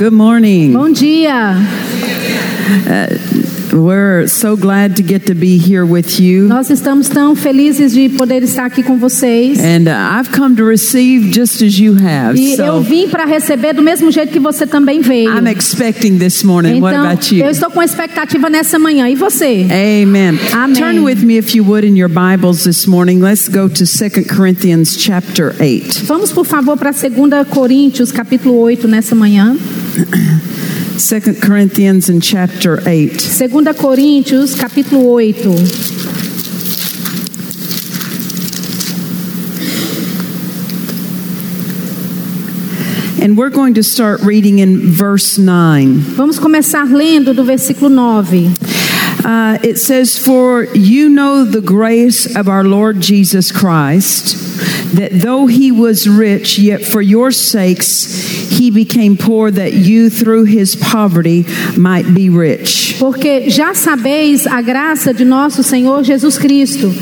Good morning. Bom dia. We're so glad to get to be here with you. Nós estamos tão felizes de poder estar aqui com vocês. And uh, I've come to receive just as you have. E eu So vim para receber do mesmo jeito que você também veio. I'm expecting this morning. What Então, about you? eu estou com expectativa nessa manhã. E você? Amen. Amen. Turn with me if you would in your Bibles this morning. Let's go to 2 Corinthians chapter 8. Vamos, por favor, para 2 Coríntios, capítulo 8, nessa manhã. 2 Corinthians in chapter 8. 2 Coríntios, capítulo 8. And we're going to start reading in verse 9. Vamos começar lendo do versículo 9. Uh, it says, For you know the grace of our Lord Jesus Christ, that though he was rich, yet for your sakes he became poor, that you through his poverty might be rich. Porque já sabeis a graça de nosso Senhor Jesus Cristo,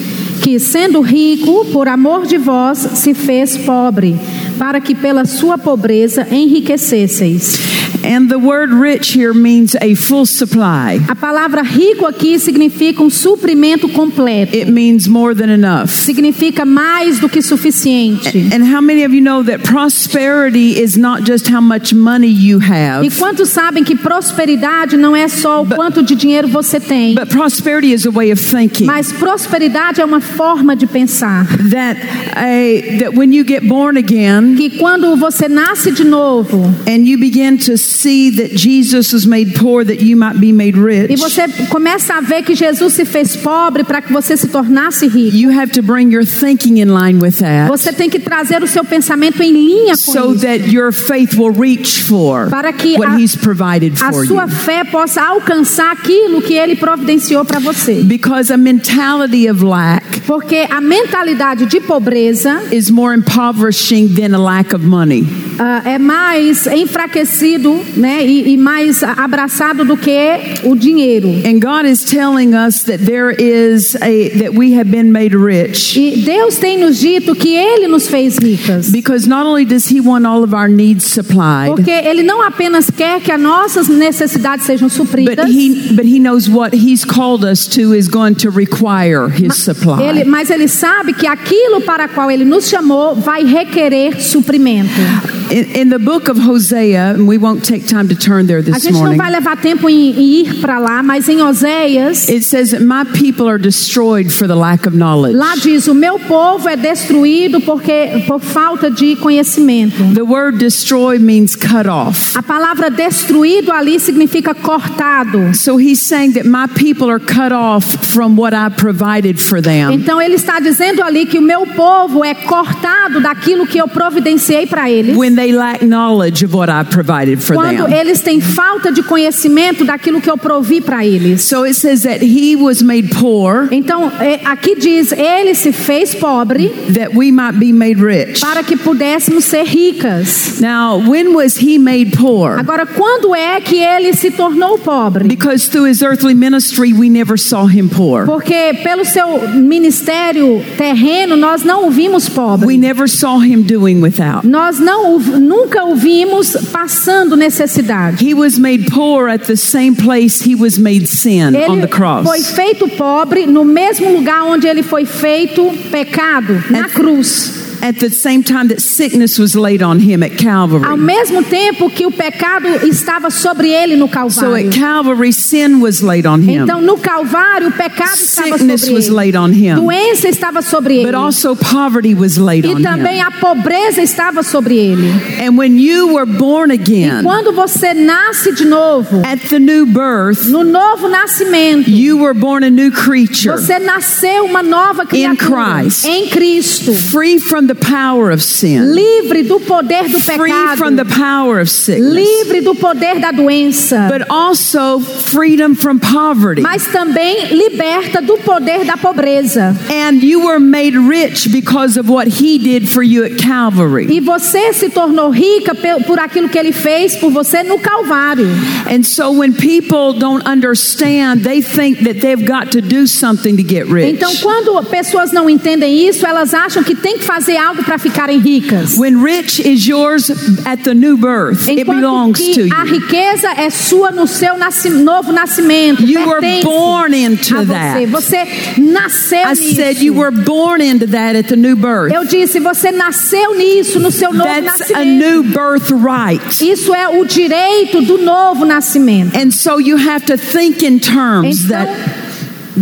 que sendo rico, por amor de vós, se fez pobre, para que pela sua pobreza enriquecesseis. And the word rich here means a full supply, A palavra rico aqui significa um suprimento completo. it means more than enough. Significa mais do que suficiente. And how many of you know that prosperity is not just how much money you E have, quantos sabem que prosperidade não é só o quanto de dinheiro você tem, but prosperity is a way of thinking. mas prosperidade é uma forma de pensar. That, a, that when you get born again, Que quando você nasce de novo and you begin to see that Jesus was made poor that you might be made e rich, você começa a ver que Jesus se fez pobre para que você se tornasse rico, you have to bring your thinking in line with that você tem que trazer o seu pensamento em linha com so isso, that your faith will reach for Para que what a- He's provided a for sua you. fé possa alcançar aquilo que Ele providenciou para você. Because a mentality of lack Porque a mentalidade de pobreza is more impoverishing than a lack of money. ah, é mais enfraquecido né, e, e mais abraçado do que o dinheiro. And God is telling us that there is a that we have been made rich E Deus tem nos dito que Ele nos fez ricas. because not only does He want all of our needs supplied, Porque Ele não apenas quer que as nossas necessidades sejam but supridas, He but He knows what He's called us to is going to require His supply. ele, mas Ele sabe que aquilo para qual Ele nos chamou vai requerer suprimento. In, in the book of Hosea, we won't take time to turn there A gente não vai levar tempo em, em ir para lá, mas em Oséias, It says my people are destroyed for the lack of knowledge. lá diz: O meu povo é destruído porque por falta de conhecimento. The word destroy means cut off. A palavra destruído ali significa cortado. So he's saying that my people are cut off from what I provided for them. Então ele está dizendo ali que o meu povo é cortado daquilo que eu providenciei para eles. when they lack knowledge of what I provided for Quando them. eles têm falta de conhecimento daquilo que eu provi para eles. So it says that he was made poor Então, é, aqui diz: ele se fez pobre that we might be made rich. para que pudéssemos ser ricas. Now, when was he made poor? Agora, quando é que ele se tornou pobre? Because through his earthly ministry, we never saw him poor. Porque pelo seu ministério terreno, nós não o vimos We pobre. never saw him doing without. Nós não nunca o vimos passando necessidade. He was made poor at the same place he was made sin on Ele the cross. foi feito pobre no mesmo lugar onde ele foi feito pecado, na cruz. At the same time that sickness was laid on him at Ao Calvary. mesmo tempo que o pecado estava sobre ele no So Calvário. at Calvary, sin was laid on him. Então, no Calvário, o pecado estava Sickness sobre was ele. laid on him. Doença estava sobre ele. But also poverty was laid on E também him. a pobreza estava sobre ele. And when you were born again, Quando você nasce de novo, at the new birth, no novo nascimento, you were born a new creature, você nasceu uma nova criatura Christ. em Cristo, free from the power of sin, livre do poder do free from the pecado, power of sickness, livre do poder da doença, but also freedom from poverty. mas também liberta do poder da pobreza. And you were made rich because of what he did for you at Calvary. E você se tornou rica por aquilo que ele fez por você no Calvário. And so when people don't understand, they think that they've got to do something to get rich. Então, quando pessoas não entendem isso, elas acham que tem que fazer algo para ficarem ricas. When rich is yours at the new birth, it Enquanto belongs to que a you. riqueza é sua no seu nasci- novo nascimento. You were born into a você. that. Você nasceu I nisso. said you were born into that at the new birth. Eu disse, você nasceu nisso no seu novo That's a nascimento. new birthright. Isso é o direito do novo nascimento. And so you have to think in terms Então- that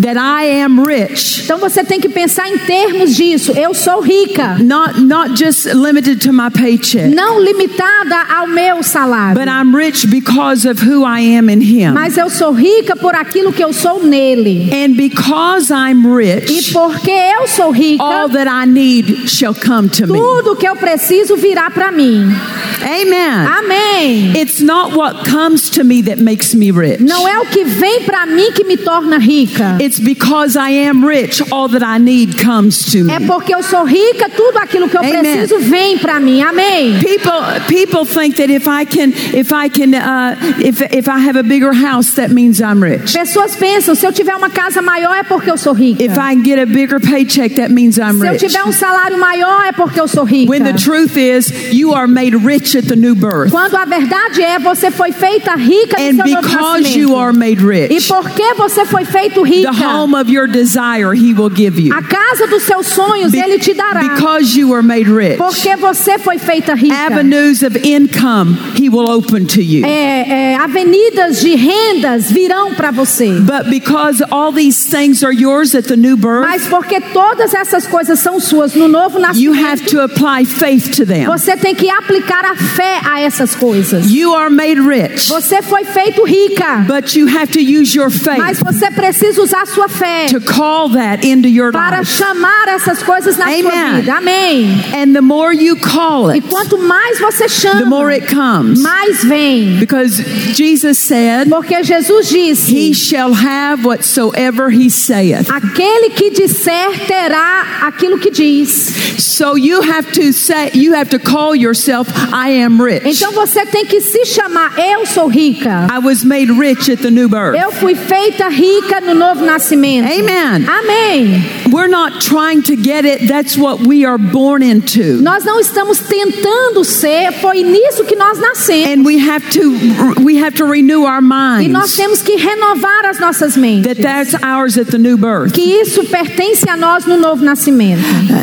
that I am rich, Então você tem que pensar em termos disso. Eu sou rica, not not just limited to my paycheck, não limitada ao meu salário. but I'm rich because of who I am in him. Mas eu sou rica por aquilo que eu sou nele. And because I'm E rich, porque eu sou rica, all that I need shall come to me. tudo que eu preciso virá para mim. Amen. Amém. It's not what comes to me that makes me rich. Não é o que vem para mim que me torna rica. It's because I am rich, all that I need comes to me. É porque eu sou rica, tudo aquilo que eu Amen. preciso vem para mim. Amém. People people think that if I can if I can uh, if if I have a bigger house that means I'm rich. Pessoas pensam, se eu tiver uma casa maior é porque eu sou rica. If I get a bigger paycheck that means I'm Se eu tiver um salário maior é porque eu sou rica. When the truth is you are made rich at the new birth. Quando a verdade é, você foi feita rica And no seu novo because nascimento. you are made rich, E rich, porque você foi feito rica, home of your desire he will give you. a casa dos seus sonhos Be- ele te dará. Because you were made rich. Porque você foi feita rica. Avenues of income he will open to you. É, é, avenidas de rendas virão para você. But because all these things are yours at the new birth, Mas porque todas essas coisas são suas no novo you have nascimento, to apply faith to them. você tem que aplicar a fé a essas coisas. You are made rich, Você foi feito rica, but you have to use your mas faith você precisa usar a sua fé to call that into your para life. chamar essas coisas na sua Amen. vida. Amém. And the more you call E it, quanto mais você the more chama, it comes. mais vem. Because Jesus said, Porque Jesus He disse: shall have whatsoever He saith. aquele que disser terá aquilo que diz. So you have to say, you have to call yourself, I am rich. Então você tem que se chamar Eu sou rica. I was made rich at the new birth. Eu fui feita rica no novo nascimento. Amen. Amém. We're not trying to get it, that's what we are born into. Nós não estamos tentando ser, foi nisso que nós nascemos. And we have to we have to renew our E nós minds temos que renovar as nossas mentes. that that's ours at the new birth. Que isso pertence a nós no novo nascimento.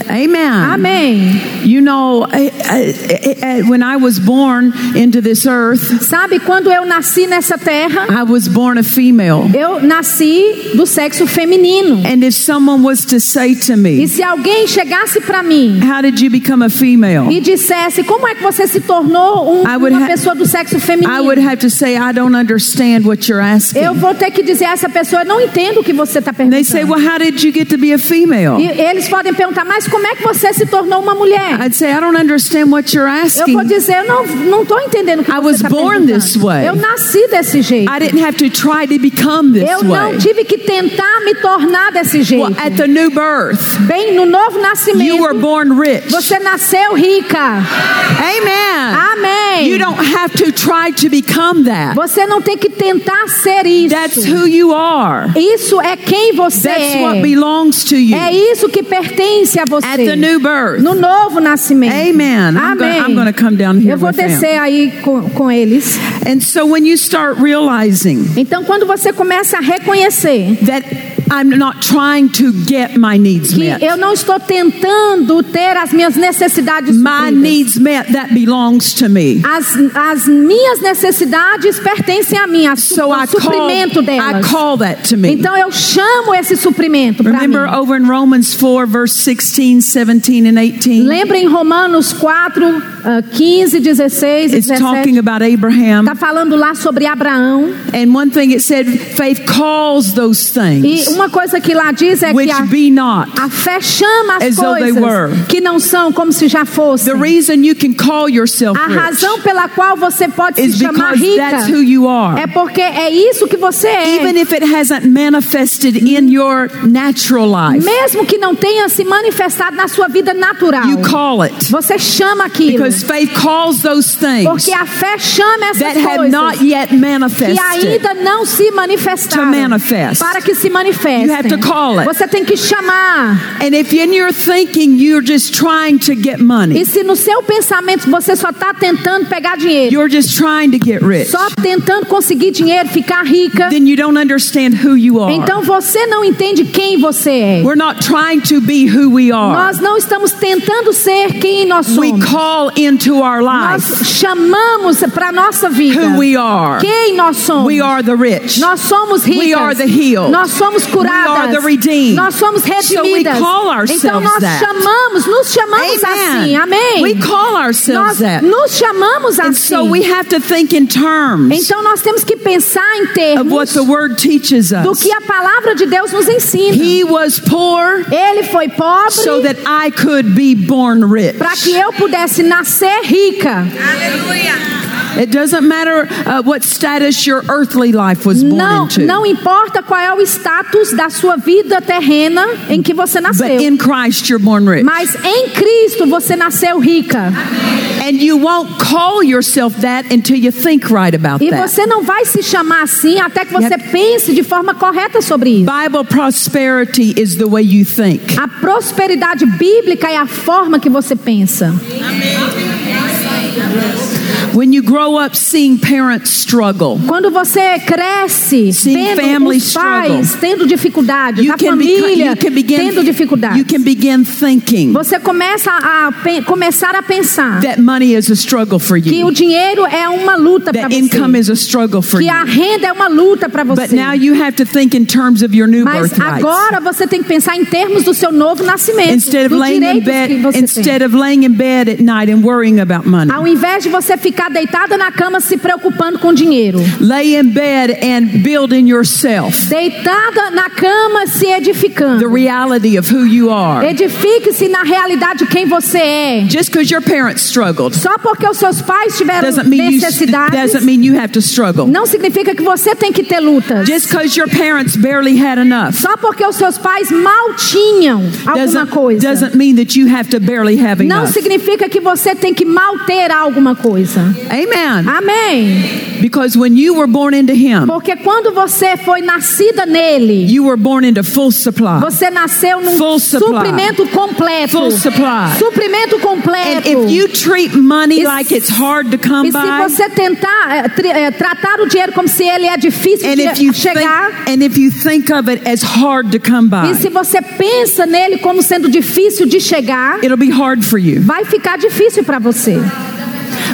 Amen. Amém. You know, when I was born into this earth, Sabe quando eu nasci nessa terra? I was born a female. Eu nasci do sexo feminino. And if someone was to say to E me, se alguém chegasse para mim How did you become a female? e dissesse como é que você se tornou um- uma pessoa do sexo I would feminino, have to say, I don't understand what you're asking. eu vou ter que dizer a essa pessoa, eu não entendo o que você está And they say, perguntando. Well, how did you get to be a female? E eles podem perguntar, mas como é que você se tornou uma mulher? I'd say, I don't understand what you're Eu asking. vou dizer, eu não não estou entendendo o que I você was está born perguntando. this way. Eu nasci desse jeito. I didn't have to try to become this Eu não way. tive que tentar me tornar desse jeito. Well, at the new birth, Bem, no novo you were nascimento, born rich. você nasceu rica. Amen. Amém. You don't have to try to become that. Você não tem que tentar ser isso. That's who you are. Isso é quem você That's é. what belongs to you É isso que pertence a você. at the new birth. No novo nascimento. Amen. Amém. I'm gonna come down here Eu vou with them. descer aí com, com eles. And so when you start realizing Então, quando você começa a reconhecer that that I'm not trying to get my needs que met, eu não estou tentando ter as minhas necessidades my supridas. needs met, that belongs to me. As, as minhas necessidades pertencem a mim, a su- So o I call, suprimento I delas. call that to me. Então eu chamo esse suprimento para mim. Remember over in Romans 4, verse 16, 17, and 18? Lembra em Romanos 4, ah, 15, 16 e It's 17? talking about Abraham. Está falando lá sobre Abraão. And one thing it said, faith calls those E things uma coisa que lá diz é que a, be not. a fé chama as coisas que não são como se já fossem. The reason you can call yourself A razão pela qual você pode is se chamar rica é porque é isso que você é. Even if it hasn't manifested in your natural life, Mesmo que não tenha se manifestado na sua vida natural. you call it. Você chama aquilo. Because faith calls those things Porque a fé chama essas that have coisas not yet que manifested ainda não se manifestaram para que se manifestem. You have to call it. Você tem que chamar. And if in your thinking you're just trying to get E money, se no seu pensamento você só está tentando pegar dinheiro, you're just trying to get rich, só tentando conseguir dinheiro, ficar rica, then you don't understand who you are. então você não entende quem você é. We're not trying to be who we are. Nós não estamos tentando ser quem nós We somos. call into our Nós life chamamos para nossa vida who we are. quem nós somos. We are the rich. Nós somos ricas. We are the healed. Nós somos curadas. We are the redeemed. Nós somos So we redimidas. call ourselves então nós that. chamamos, nos chamamos assim. Amém. We call ourselves nós that. nos chamamos And assim. so we have to think in terms Então nós temos que pensar em of termos what the word teaches do us. que a palavra de Deus nos ensina. He was poor Ele foi pobre so that I could be born rich. para que eu pudesse nascer rica. It doesn't matter uh, what status your earthly life was born Não, into. não importa qual é o status da sua vida terrena em que você But nasceu. in Christ you're born rich. Mas em Cristo você nasceu rica. And you won't call yourself that until you think right about E that. você não vai se chamar assim até que você pense de forma correta sobre isso. Bible prosperity is the way you think. A prosperidade bíblica é a forma que você pensa. When you grow up seeing parents struggle, Quando você cresce Seeing vendo os pais struggle. tendo dificuldades, you a família can begin tendo dificuldades, you can begin thinking você começa a pe- começar a pensar that money is a struggle for que you. o dinheiro é uma luta para você, income is a struggle for que you. a renda é uma luta para But você. now you have to think in terms of your new Mas agora você tem que pensar em termos do seu novo nascimento, Instead of laying in que bed, você tem. instead of laying in bed at night and worrying about money, Ao invés de você ficar deitada na cama se preocupando com dinheiro, lay in bed and build in yourself deitada na cama se the edificando. reality of who you are. Edifique-se na realidade de quem você é. Just because your parents struggled Só porque os seus pais tiveram doesn't mean you necessidades, doesn't mean you have to struggle. não significa que você tem que ter lutas. Just because your parents barely had enough Só porque os seus pais mal tinham alguma doesn't, coisa. doesn't mean that you have to barely have Não enough. significa que você tem que mal ter alguma coisa. Amen. Amém. Because when you were born into Him, Porque quando você foi nascida nele, you were born into full supply. você nasceu num Full supply. suprimento completo. Full supply. Suprimento And completo. if you treat money E like it's hard to come E se by, você tentar eh, tratar o dinheiro como se ele é difícil and de if you think, chegar, and if you think of it as hard to come by, e se você pensa nele como sendo difícil de chegar, it'll be hard for you. vai ficar difícil para você.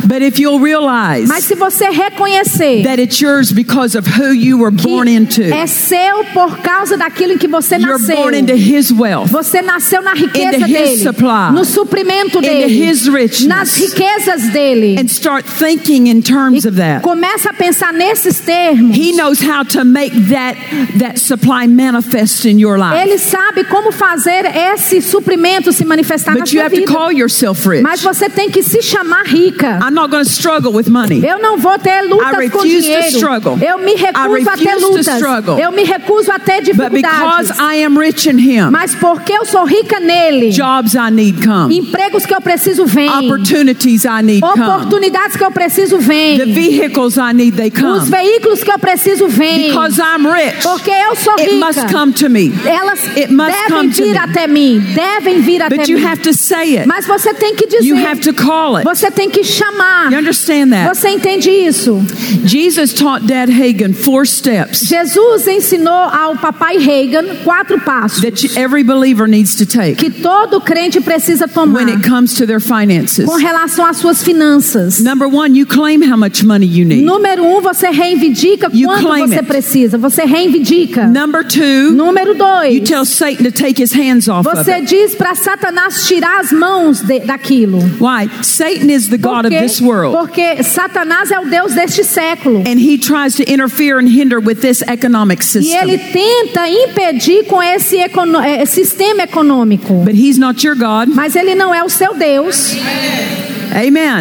But if you'll realize Mas se você reconhecer that it's yours because of who you were born into, é seu por causa daquilo em que você you're nasceu. born into His wealth, Você nasceu na riqueza Into his dele, supply. no suprimento into dele, His richness, nas riquezas dele. and start thinking in terms of that. Começa a pensar nesses termos. He knows how to make that that supply manifest in your life. Ele sabe como fazer esse suprimento se manifestar na But you sua have to vida. call yourself rich. Mas você tem que se chamar rica. I'm not going to struggle with money. Eu não vou ter I lutas refuse com to dinheiro. struggle. Eu me recuso a ter refuse to lutas. struggle. Eu me recuso a ter But because dificuldades. I am rich in Him, Mas porque eu sou rica nele, jobs I need come, empregos que eu preciso vêm. opportunities I need come, Oportunidades que eu preciso the vêm. vehicles I need they Os come. veículos que eu preciso vêm. Because I'm rich, Porque eu sou it must rica. come to me. Elas It must devem come to vir me. até mim. Devem vir até But you mim. have to say it. Mas você tem que You dizer. have to call it. Você tem que chamar. You understand that? Você entende isso? Jesus taught Dad Hagen four steps Jesus ensinou ao papai Reagan quatro passos that you- every believer needs to take que todo crente precisa tomar when it comes to their finances. com relação às suas finanças. Number one, you claim how much money you need. Número um, você reivindica You quanto claim você it. precisa. Você reivindica. Number two, Número you dois, tell Satan to take his hands off of você it. diz para Satanás tirar as mãos de- daquilo. Why? Satan is the God of Porque, this world. porque Satanás é o Deus deste século. And he tries to interfere and hinder with this economic E ele system. tenta impedir com esse econo- eh, sistema econômico. But he's not your God. Mas ele não é o seu Deus. Amen.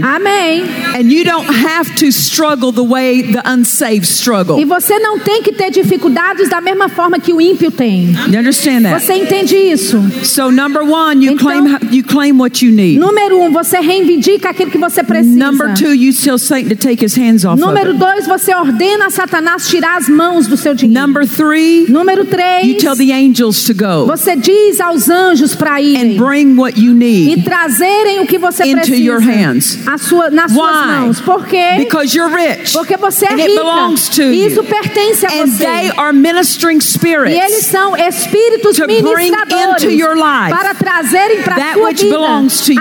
Amém. And you don't have to struggle the way the unsaved struggle. E você não tem que ter dificuldades da mesma forma que o ímpio tem. You understand that? Você entende isso? So number one, you Então- claim you claim what you need. Número um, você reivindica aquilo que você precisa. Number two, you tell Satan to take his hands off of Número dois, você ordena a Satanás tirar as mãos do seu dinheiro. Number three, Número you três, tell the angels to go você diz aos anjos para and irem bring what you e need trazerem o que você into precisa hands. a sua, nas suas Why? mãos. Por quê? because you're rich Porque você é and it rica. belongs to E isso pertence a And they você. are ministering E eles spirits são espíritos to bring ministradores into your life para trazerem para a sua vida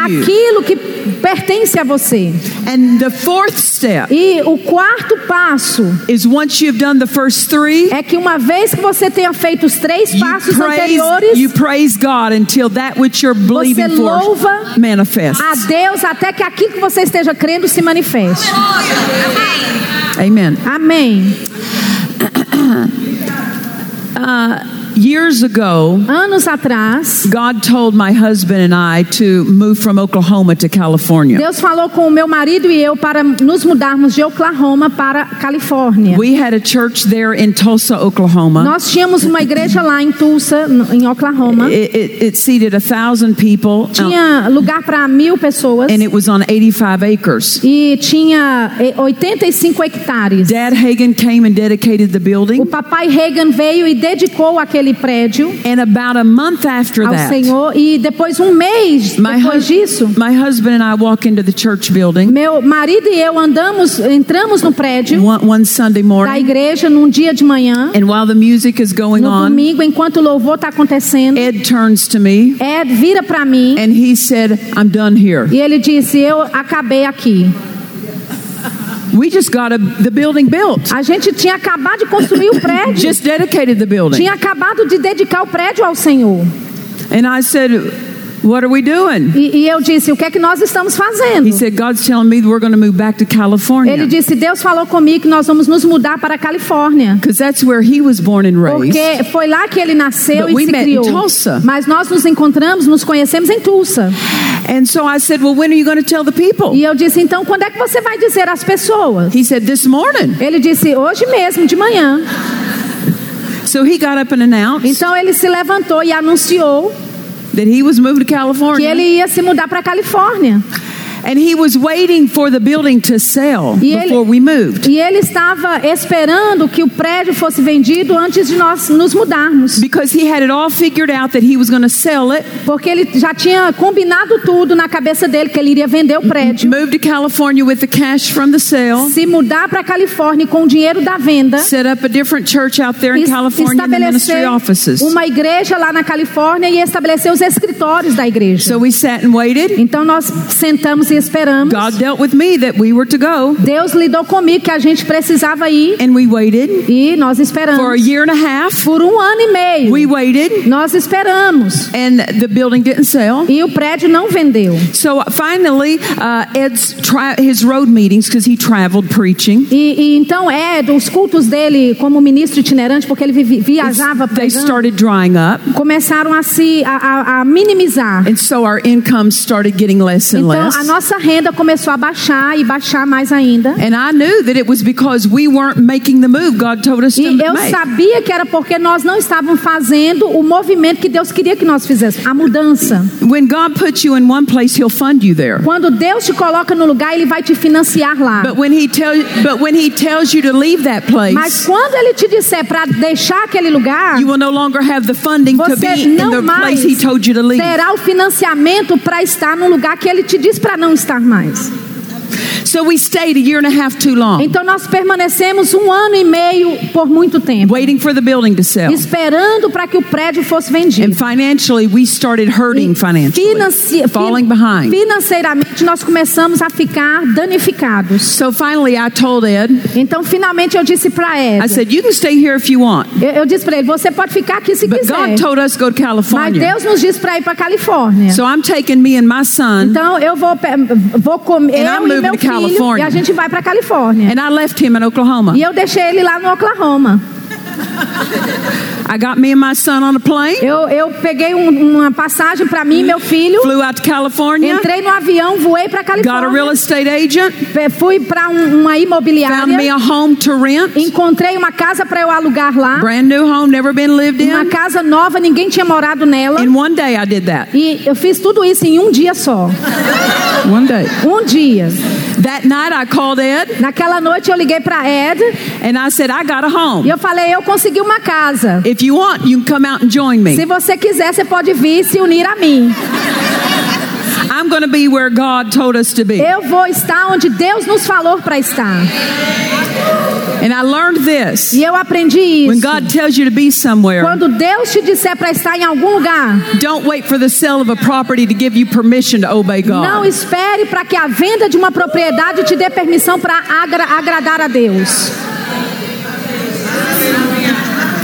aquilo que pertence a você. and the fourth step E o quarto passo is once you've done the first three é que uma vez que você tenha feito os três you passos praise, anteriores, you praise God until that which you're believing for louva manifests. a Deus até que aquilo que você esteja crendo se manifeste. Amen. Amém. Years ago, Anos atrás, God told my husband and I to move from Oklahoma to California. Deus falou com o meu marido e eu para nos mudarmos de Oklahoma para Califórnia. We had a church there in Tulsa, Oklahoma. Nós tínhamos uma igreja lá em Tulsa, em Oklahoma. It, it, it seated a thousand people, uh, Tinha lugar para mil pessoas and it was on 85 acres. e tinha eh, 85 hectares. Dad Hagen came and dedicated the O building, papai Reagan veio e dedicou aquele prédio and about a month after ao that, Senhor e depois um mês my, depois disso, my husband and I walk into the church building meu marido e eu andamos, entramos no prédio one, one Sunday da morning, igreja num dia de manhã, and while the music is going no on, domingo, enquanto o louvor está acontecendo. Ed turns to me Ed vira para mim and he said, I'm done here. e ele disse: Eu acabei aqui. We just got a, the building built, A gente tinha acabado de construir o prédio, just dedicated the building. tinha acabado de dedicar o prédio ao Senhor. And I said, What are we doing? E, e eu disse: O que é que nós estamos fazendo? He said, God's telling me we're going to move back to Ele California. disse: Deus falou comigo que nós vamos nos mudar para a Califórnia. Because that's where he was born and raised. Porque foi lá que ele nasceu But e we se met in criou. Tulsa. Mas nós nos encontramos, nos conhecemos em Tulsa. And so I said, Well, when are you going to tell the people? E eu disse: Então, quando é que você vai dizer às pessoas? He said, This morning. Ele disse: Hoje mesmo, de manhã. So he got up and announced Então ele se levantou e anunciou that he was moving to que California. ele ia se mudar para Califórnia. And he was waiting for the building to sell E ele- before we moved. E ele estava esperando que o prédio fosse vendido antes de nós nos mudarmos. Because he had it all figured out that he was going to sell it, Porque ele já tinha combinado tudo na cabeça dele que ele iria vender o prédio, move to California with the cash from the sale, se mudar para Califórnia com o dinheiro da venda, set up a different church out there in California in the ministry offices. uma igreja lá na Califórnia e estabelecer os escritórios da igreja. So we sat and waited. Então nós sentamos e esperamos. God dealt with me that we were to go, Deus lidou comigo que a gente precisava ir and we waited e nós for a esperamos. year and a half. Por um ano e meio, We waited, nós esperamos. and the building didn't sell. E o prédio não vendeu. So finally, uh, Ed's his road meetings because he traveled preaching. E, e então Ed, os cultos dele como ministro itinerante, porque ele vi- viajava They pregando, started drying up, começaram a se a, a- a minimizar. and so our income started getting less and Então less. a nossa renda começou a baixar e baixar mais ainda. And I knew that it was because we weren't making the move God told us to E eu make. sabia que era porque nós não estávamos fazendo o movimento que Deus queria que nós fizéssemos, a mudança. When God puts you in one place, He'll fund you there. Quando Deus te coloca no lugar, ele vai te financiar lá. But when He tells, but when He tells you to leave that Mas quando ele te disser para deixar aquele lugar, you will no longer have the funding to você be in não the place He told you to leave. terá o financiamento para estar no lugar que ele te diz para não estar mais. So we stayed a year and a half too long, Então nós permanecemos um ano e meio por muito tempo, waiting for the building to sell. esperando para que o prédio fosse vendido. And financially, we started hurting financially, Financi- falling behind. Financeiramente nós começamos a ficar danificados. So finally, I told Ed, Então finalmente eu disse para I Ed, said, "You can stay here if you want, eu, eu disse para ele, você pode ficar aqui se but quiser. God told us go to Mas California. Deus nos disse para ir para Califórnia. So I'm taking me and my son, Então eu vou vou comer eu e moving meu to filho California. e a gente vai para Califórnia. and I left him in Oklahoma. E eu deixei ele lá no Oklahoma. I got me and my son on a plane, Eu, eu peguei um- uma passagem para mim e meu filho, flew out to California, entrei no avião, voei para got a real Califórnia, estate agent, fui para um- uma found me imobiliária, a home to rent, encontrei uma casa para eu alugar lá, brand new home, never been lived uma in. casa nova, ninguém tinha morado nela. In one day, I did that. E eu fiz tudo isso em um dia só. One day. Um dia. That night, I called Ed Naquela noite eu liguei para Ed and I said, I got a e home. eu falei: eu consegui uma casa. If you want, you can come out and join Se me. você quiser, você pode vir se unir a mim. I'm going to be where God told us to be. Eu vou estar onde Deus nos falou para estar. And I learned this. E eu aprendi When isso. God tells you to be somewhere, Quando Deus te disser para estar em algum lugar, don't wait for the sale of a property to give you permission to obey não God. espere para que a venda de uma propriedade te dê permissão para agra- agradar a Deus.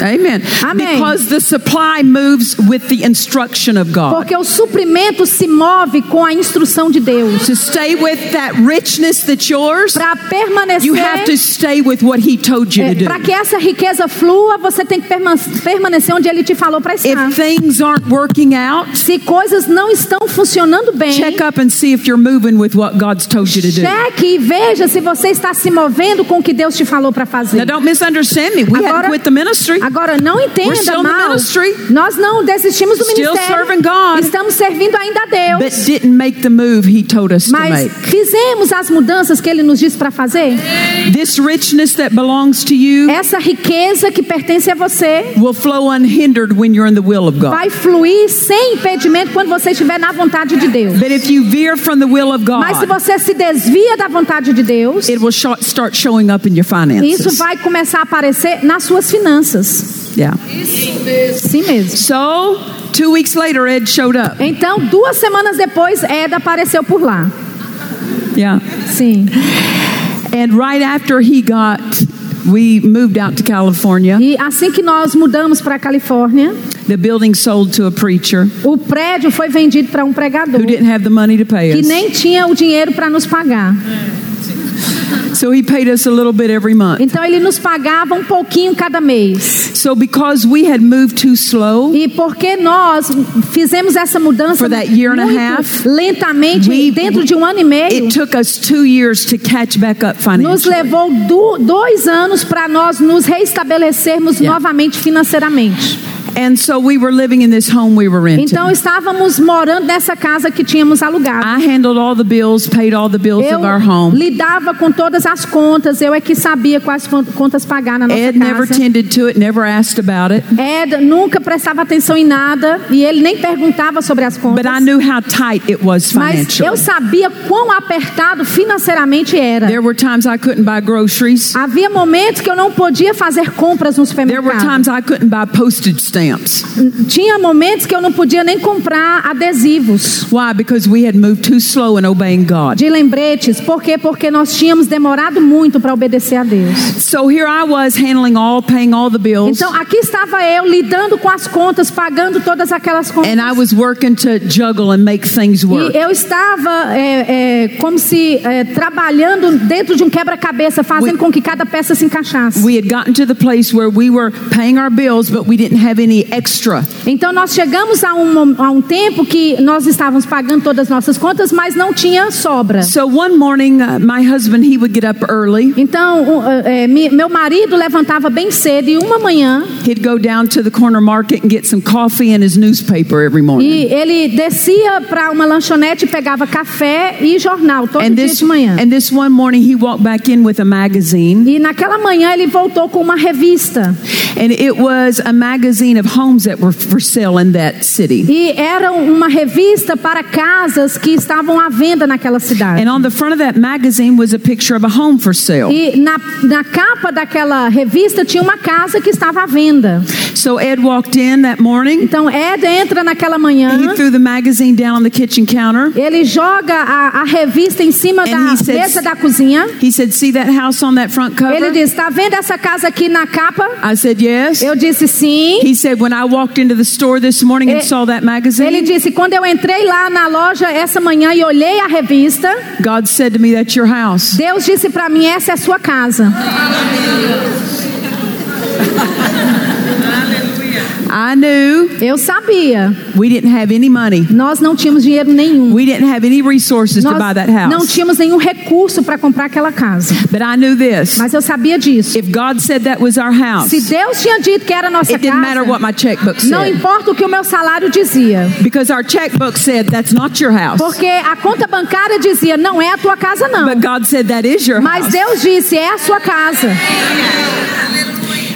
Amen. Amen. Because the supply moves with the instruction of God. Porque o suprimento se move com a instrução de Deus. To stay with that richness that's yours, Para permanecer, you have to stay with what He told you to do. para que essa riqueza flua, você tem que perma- permanecer onde Ele te falou para estar. If things aren't working out, Se coisas não estão funcionando bem, check up and see if you're moving with what God's told you to do. cheque e veja se você está se movendo com o que Deus te falou para Now, fazer. don't misunderstand me. We Agora- hadn't quit the ministry. Agora, não entenda mal. ministry. Nós não desistimos do ministério. serving God. Estamos servindo ainda a But Deus. didn't make the move He told us to Mas make. fizemos as mudanças que Ele nos disse para fazer. This richness that belongs to you Essa riqueza que pertence a você will flow unhindered when you're in the will of God. vai fluir sem impedimento quando você estiver na vontade de Deus. But if you veer from the will of Mas se God, você se desvia da vontade de Deus, it will start showing up in your isso finances. vai começar a aparecer nas suas finanças. Yeah. Sim mesmo. So, two weeks later, Ed showed up. Então, duas semanas depois, Eda apareceu por lá. Yeah. Sim. And right after he got, we moved out to California. E assim que nós mudamos para a Califórnia, The building sold to a preacher o prédio foi vendido para um pregador who didn't have the money to pay que us. nem tinha o dinheiro para nos pagar. So he paid us a little bit every month. Então ele nos pagava um pouquinho cada mês. So because we had moved too slow, E porque nós fizemos essa mudança For that year and a half, lentamente, we- dentro de um ano e meio, it took us two years to catch back up nos financially. levou do- dois anos para nós nos reestabelecermos Yeah. novamente financeiramente. And so we were living in this home we were renting. Então estávamos morando nessa casa que tínhamos alugado. I handled all the bills, paid all the bills Eu of our home. lidava com todas as contas, eu é que sabia quais con- contas pagar na nossa Ed never casa. tended to it, never asked about it. Ed nunca prestava atenção em nada e ele nem perguntava sobre as contas. But I knew how tight it was Mas eu financially. sabia quão apertado financeiramente era. There were times I couldn't buy groceries. Havia momentos que eu não podia fazer compras no There were supermercado. times I couldn't buy postage stamps. Tinha momentos que eu não podia nem comprar adesivos Why? Because we had moved too slow in obeying God. de lembretes. Por quê? Porque nós tínhamos demorado muito para obedecer a Deus. So here I was handling all, paying all the bills. Então aqui estava eu lidando com as contas, pagando todas aquelas contas. And I was working to juggle and make things work. E eu estava é, é, como se é, trabalhando dentro de um quebra-cabeça, fazendo We- com que cada peça se encaixasse. We had gotten to the place where we were paying our bills, but we didn't have any extra. Então nós chegamos a um, a um tempo que nós estávamos pagando todas as nossas contas, mas não tinha sobra. So one morning, uh, my husband, he would get up early. Então o- é, meu marido levantava bem cedo e uma manhã He'd go down to the corner market and get some coffee and his newspaper every morning. e ele descia para uma lanchonete e pegava café e jornal todo And dia this, de manhã. and this one morning, he walked back in with a magazine, E naquela manhã ele voltou com uma revista and it was a magazine of homes that were for sale in that city. e era uma revista para casas que estavam à venda naquela cidade. And on the front of that magazine was a picture of a home for sale. E na, na capa daquela revista tinha uma casa que estava à venda. So Ed walked in that morning. Então Ed entra naquela manhã, He threw the magazine down on the kitchen counter. ele joga a, a revista em cima And da said- mesa da cozinha. He said, "See that house on that front Ele cover?" diz: Está vendo essa casa aqui na capa? I said, "Yes." Eu disse sim. He said, "When I walked into the store this morning and Eh, saw that Ele magazine, disse: Quando eu entrei lá na loja essa manhã e olhei a revista, God said to me, "That's your house." Deus disse para mim: Essa é a sua casa. I knew Eu sabia. we didn't have any money. Nós não tínhamos dinheiro nenhum. We didn't have any resources to Nós buy that não house. tínhamos nenhum recurso para comprar aquela casa. But I knew this. Mas eu sabia disso. If God said that was our house, Se Deus tinha dito que era nossa it didn't matter what casa, my checkbook não said. importa o que o meu salário dizia. Because our checkbook said that's not your house. Porque a conta bancária dizia, não é a tua casa não. But God said that is your Mas house. Deus disse, é a sua casa.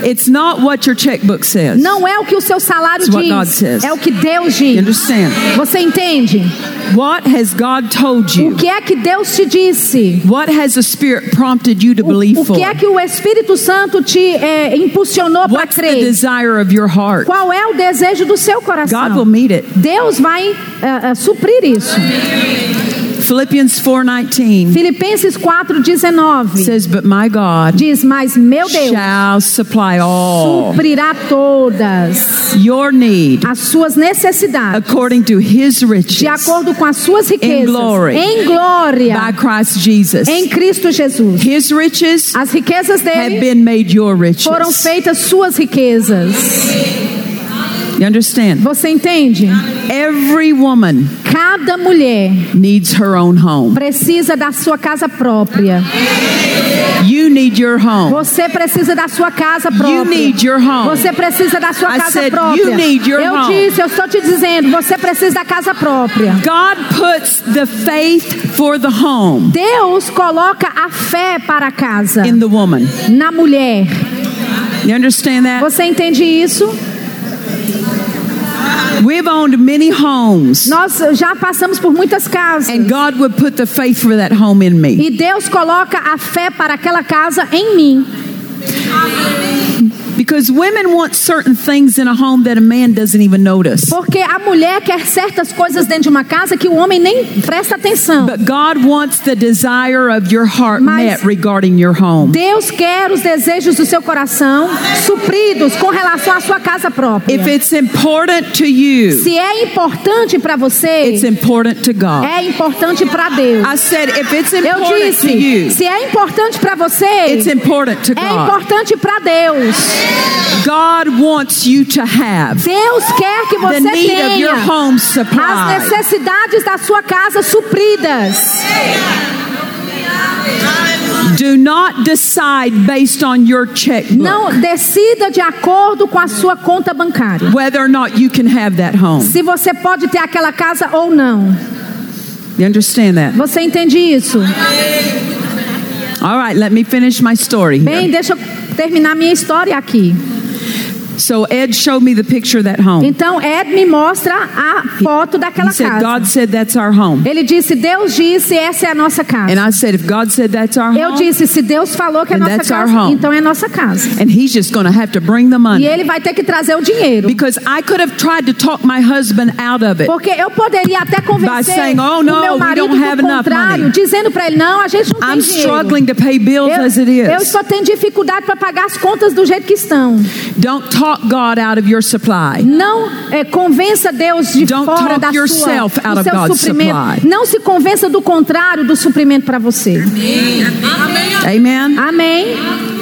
It's not what your checkbook says. Não é o que o seu salário It's what God diz. says. É o que Deus You diz. understand? Você entende? What has God told O you? que é que Deus te disse? What has the Spirit prompted you to O, believe o for? que é que o Espírito Santo te eh, impulsionou para What's the crer? desire of your heart? Qual é o desejo do seu God will coração? meet it. Deus vai eh, eh, suprir isso. Philippians 4:19 Filipenses 4:19 says, "But my God diz: Mas meu Deus shall supply all suprirá todas your need as suas necessidades according to His riches de acordo com as suas riquezas glory. em glória by Christ Jesus." em Cristo Jesus. His riches As riquezas have dele been made your riches. foram feitas suas riquezas. You understand? Você entende? Every woman Cada mulher needs her own home. precisa da sua casa própria. You need your home. Você precisa da sua casa própria. You need your home. Você precisa da sua I casa said, própria. you need your eu home. disse, eu estou te dizendo, você precisa da casa própria. God puts the faith for the home Deus coloca a fé para a casa in the woman. na mulher. You understand that? Você entende isso? We've owned many homes, Nós já passamos por muitas casas. and God would put the faith for that home in me. E Deus coloca a fé para aquela casa em mim. Because women want certain things in a home that a man doesn't even notice. Porque a mulher quer certas coisas dentro de uma casa que o homem nem presta atenção. But God wants the desire of your heart Mas- met regarding your home. Deus quer os desejos do seu coração supridos com relação à sua casa própria. If it's important to you, Se é importante para você, it's important to God. é importante para Deus. I said, if it's Eu important to disse, you, se é importante para você, it's important to é God. importante para Deus. God wants you to have Deus quer que the você need of your tenha home as necessidades da sua casa supridas. Do not decide based on your checkbook Não decida de acordo com a sua conta bancária. whether or not you can have that home. Se você pode ter aquela casa ou não. You understand that? Você entende isso? All right, let me finish my story Bem, here. deixa eu terminar minha história aqui. So Ed showed me the picture of that home. Então, Ed me mostra a foto He daquela said, casa. God said that's our home. Ele disse, Deus disse, essa é a nossa casa. And I said, if God said that's our Eu home, disse, se Deus falou que é nossa casa, home. então é nossa casa. and he's just going to have to bring the E money. ele vai ter que trazer o dinheiro. Because I could have tried to talk my husband out of it. Porque eu poderia até convencer saying, "Oh, no, o meu marido don't have do contrário, money." dizendo para ele, não, a gente não tem I'm dinheiro. struggling to pay bills Eu, as it eu is. só tenho dificuldade para pagar as contas do jeito que estão. Don't talk God out of your supply. Não é, convença Deus de Don't fora talk da sua, do seu God's suprimento. supply. Não se convença do contrário do suprimento para você. Amen. Amém?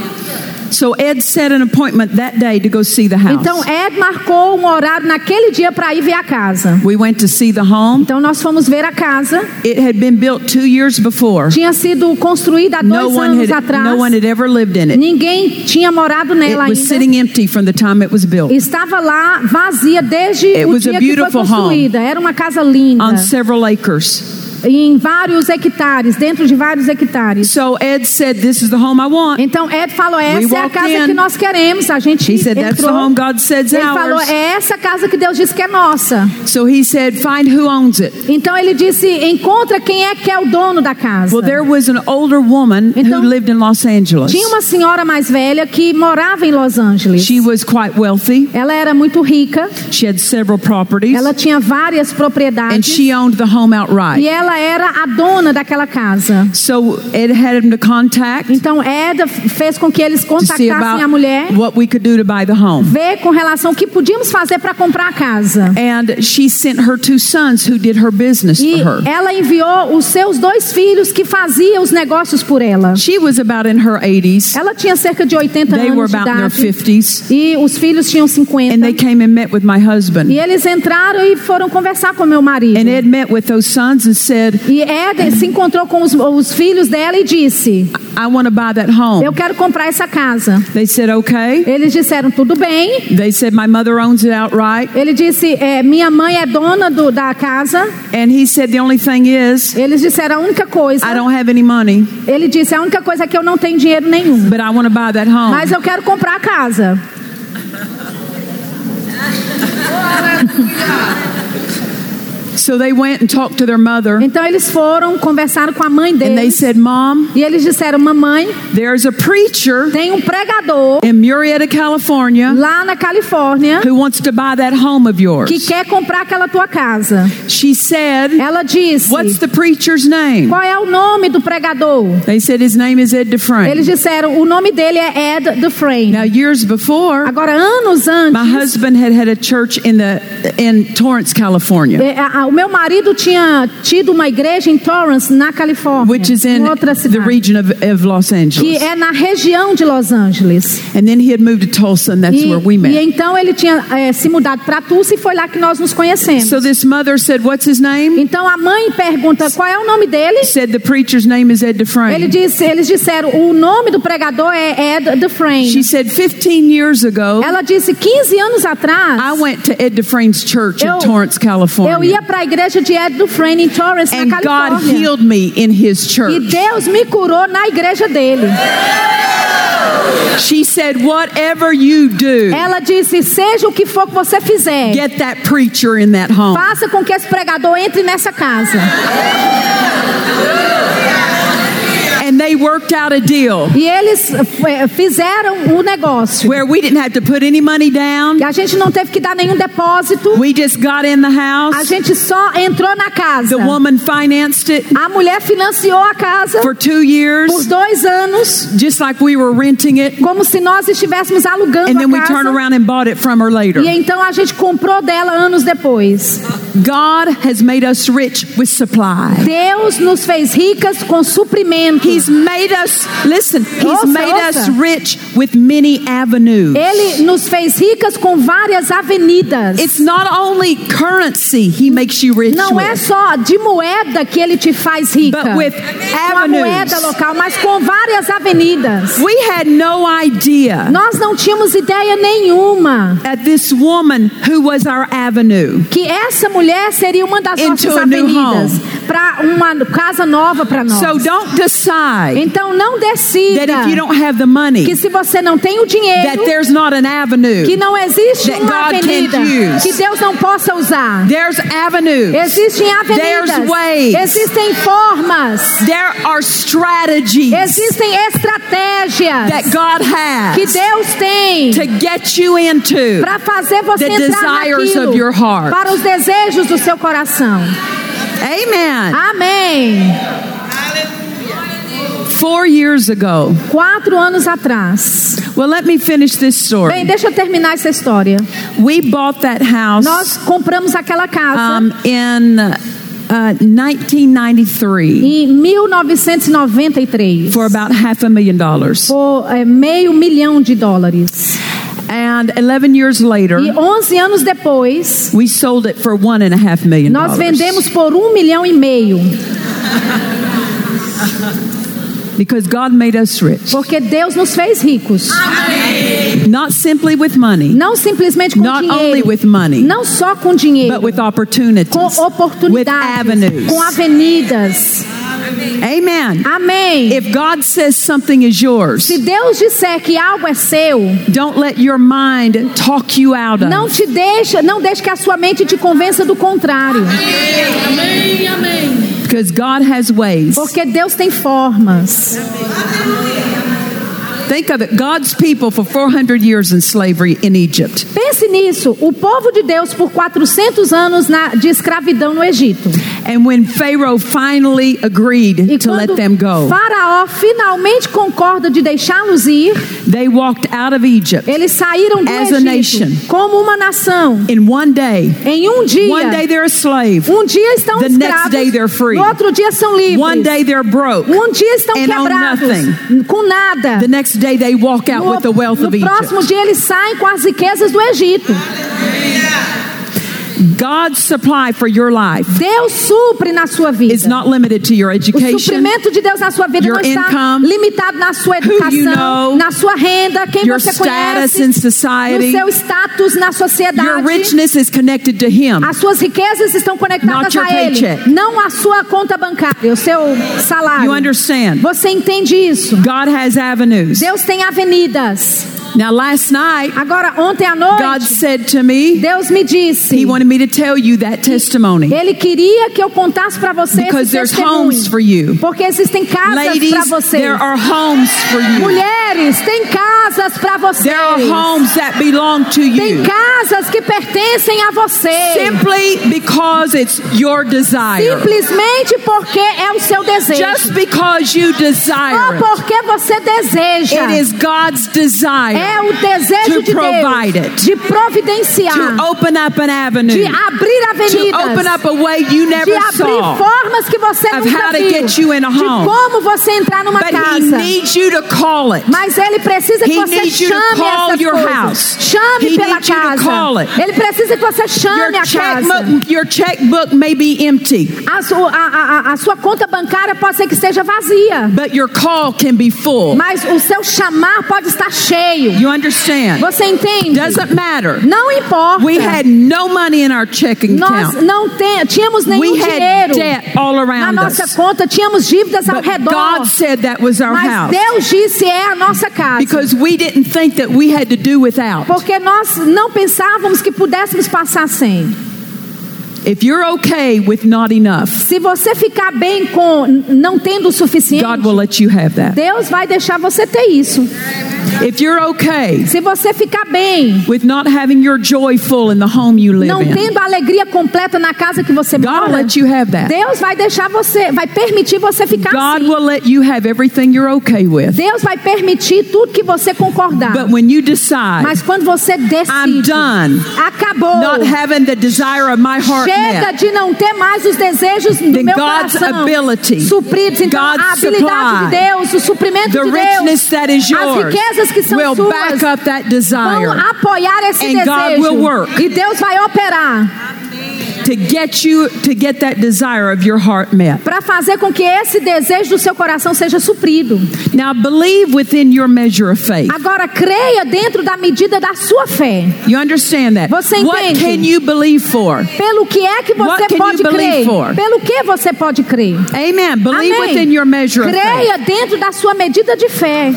So Ed set an appointment that day to go see the house. Então Ed marcou um horário naquele dia para ir ver a casa. We went to see the home. Então nós fomos ver a casa. It had been built two years before. Tinha sido construída há dois one anos had atrás. no one had ever lived in it. Ninguém tinha morado nela It was ainda. sitting empty from the time it was built Estava lá vazia desde It o was a dia que foi beautiful construída. Era uma casa linda. on several acres. Em vários hectares, dentro de vários hectares. So Ed said, "This is the home I want." Então Ed falou: essa é a casa in. que nós queremos. A gente He said, "That's the home God said's Ele falou: ours." é essa casa que Deus disse que é nossa. So he said, "Find who owns it." Então ele disse: encontra quem é que é o dono da casa. Well, there was an older woman Então, who lived in Los Angeles. Tinha uma senhora mais velha que morava em Los Angeles. She was quite wealthy. Ela era muito rica. She had several properties, Ela tinha várias and propriedades. she owned the home outright. E ela ela era a dona daquela casa. So it had him to contact Então Eda fez com que eles contactassem a about mulher, what we could do to buy the home. ver com relação ao que podíamos fazer para comprar a casa. And she sent her two sons who did her business E for her. ela enviou os seus dois filhos que faziam os negócios por ela. She was about in her 80s. Ela tinha cerca de 80 They were anos de about in their idade 50s. e os filhos tinham 50. And they came and met with my husband. E eles entraram e foram conversar com meu marido. And Ed met with those sons and said, E Ed se encontrou com os, os filhos dela e disse: I want to buy that Eu home. quero comprar essa casa. They said, okay. Eles disseram: Tudo bem. They said, my mother owns it outright. Ele disse: é, Minha mãe é dona do- da casa. And he said, the only thing is, Eles disseram: A única coisa. I don't have any money, Ele disse: A única coisa é que eu não tenho dinheiro nenhum. but I want to buy that home. Mas eu quero comprar a casa. So they went and talked to their mother. Então eles foram, conversaram com a mãe And they deles. said, Mom, E eles disseram: Mamãe, there's a preacher tem um pregador in Murrieta, California, lá na Califórnia who wants to buy that home of que yours. quer comprar aquela tua casa. She said, Ela disse: What's the preacher's name? Qual é o nome do pregador? They said his name is Ed. Eles disseram: O nome dele é Ed Dufresne. Now, years before, Agora, anos antes, my husband had had a church in the in Torrance, California, a- o meu marido tinha tido uma igreja em Torrance, na Califórnia, which is in outra the cidade, region of, of Los que Angeles. é na região de Los Angeles. And then he had moved to Tulsa, and that's E, where we e met. então ele tinha é, se mudado para Tulsa e foi lá que nós nos conhecemos. So this mother said, "What's his name?" Então a mãe pergunta qual é o nome dele. Said the preacher's name is Ed Ele Dufresne. disse, eles disseram o nome do pregador é Ed Dufresne. She said, 15 years ago, Ela disse 15 anos atrás. I went to Ed Dufresne's church in Eu- Torrance, Eu California, ia para igreja de Ed Dufresne em Torrance, and na God Califórnia. healed me in his E church. Deus me curou na igreja dele. She said, "Whatever you do, Ela disse: seja o que for que você fizer, get that preacher in that home." faça com que esse pregador entre nessa casa. They worked out a deal E eles eh, fizeram o negócio. where we didn't have to put any money down. E a gente não teve que dar nenhum depósito. We just got in the A house. gente só entrou na casa. The woman financed it A mulher financiou a casa for two years, por dois anos, just like we were renting it. como se nós estivéssemos alugando And then we a turned around and bought it from her later. E então a gente comprou dela anos depois. God has made us rich with supply. Deus nos fez ricas com suprimento. He's made us, listen, He's Ouça, made us ouça. rich with many avenues. Ele nos fez ricas com várias avenidas. It's not only currency He makes you rich Não é with, só de moeda que ele te faz rica. but with com a moeda local, mas com várias avenidas. We had no idea Nós não tínhamos ideia nenhuma that this woman who was our avenue que essa mulher seria uma das Into nossas avenidas para uma casa nova para nós. So don't decide Então não decida that if you don't have the money, que se você não tem o dinheiro, that there's not an avenue. que não existe that uma God avenida use. que Deus não possa usar. There's avenues. Existem avenidas, There's ways. existem formas, There are strategies existem estratégias that God que has Deus tem to get you into para fazer você the entrar desires naquilo, of your heart. para os desejos do seu coração. Amen. Amém. Four years ago, Quatro anos atrás. well, let me finish this Bem, story. deixa eu terminar essa história. We bought that house Nós compramos aquela casa um, in uh, 1993 em 1993 for about half a million dollars. por é, meio milhão de dólares. And 11 years later, E 11 anos depois, we sold it for one and a half million nós vendemos por um milhão e meio. Because God made us rich. Porque Deus nos fez ricos. Not simply with money, Não simplesmente com Not dinheiro. only with money, não só com dinheiro. but with opportunities, com with oportunidades. avenues. Com avenidas. Amen. Amém. If God says something is yours, Se Deus disser que algo é seu, don't let your mind talk you out of. não te deixa, não deixe que a sua mente te convença do contrário. Because God has ways. Porque Deus tem formas Think of it God's people for 400 years in slavery in Egypt. Pense nisso, o povo de Deus por 400 anos na, de escravidão no Egito. And when Pharaoh finally agreed E to let them go, Faraó finalmente concorda de deixá-los ir, they walked out of Egypt eles saíram do As a Egito nation. como uma nação. in one day. Em um dia, One day they're a slave, um dia estão The next escravos, day they're free. no outro dia são livres. one day they're broke, um dia estão and quebrados, nothing. com nada. The next day they walk out No, with the wealth no of próximo Egypt. dia eles saem com as riquezas do Egito. God's supply for your life Deus supre na sua vida. is not limited to your O education, suprimento de Deus na sua vida your não está income, limitado na sua educação, you know, na sua renda, quem your você status conhece, in no society. seu status na Your sociedade. richness is connected to Him. As suas riquezas estão conectadas Not your a Ele, paycheck. não a sua conta bancária, o seu salário. You understand? Você entende isso? God has avenues. Deus tem avenidas. Now, last night, Agora, ontem à God noite, said to me, Deus me disse. He wanted me to tell you that testimony Ele queria que eu contasse para você because there's homes for you. Porque existem casas para você. there are homes for you. Mulheres, tem casas para você. There are homes that belong to Tem you casas que pertencem a você. simply because it's your desire. Simplesmente porque é o seu desejo. Just because you Só desire it. porque você deseja. It is God's desire É o desejo de Deus de providenciar, an de avenue, abrir avenidas, de abrir formas que você nunca viu, de como você entrar numa But casa. Mas ele precisa que He você chame essas your coisas. Chame pela casa. Ele precisa que você Your chame a casa. your checkbook may be empty, A sua, a, a- a sua conta bancária pode ser que esteja vazia, but your call can be full. mas o seu chamar pode estar cheio. You understand? Você entende? Doesn't matter. Não importa. We had no money in our checking Nós account, não tem, tínhamos nenhum We had dinheiro debt all na around nossa us. conta, tínhamos dívidas ao but redor. God said that was our mas house Deus disse é a nossa casa. because we didn't think that we had to do without. Porque nós não pensávamos que pudéssemos passar sem. If you're okay with not enough, Se você ficar bem com não tendo o suficiente, God will let you have that. Deus vai deixar você ter isso. If you're okay Se você ficar bem, with not having your joy full in the home you live não in, tendo a alegria completa na casa que você God mora, let you have that. Deus vai deixar você, vai permitir você ficar God assim. will let you have everything you're okay with. Deus vai permitir tudo que você concordar. But when you decide, Mas quando você I'm decide, done acabou. not having the desire of my heart Chega met, de não ter mais os desejos do meu God's coração ability, supridos. Então, God's a habilidade supply, de Deus, o suprimento the de Deus, that is as yours riquezas que são will suas back up that vão desire apoiar esse And God desejo. will work. E Deus vai operar to get you to get that desire of your heart met. para fazer com que esse desejo do seu coração seja suprido. Now believe within your measure of faith. Agora creia dentro da medida da sua fé. You understand that? Você What entende? can you believe for? Pelo que é que What você can pode crer? for? Pelo que você pode crer? Amen. Believe Amém. within your measure of faith. Creia dentro da sua medida de fé.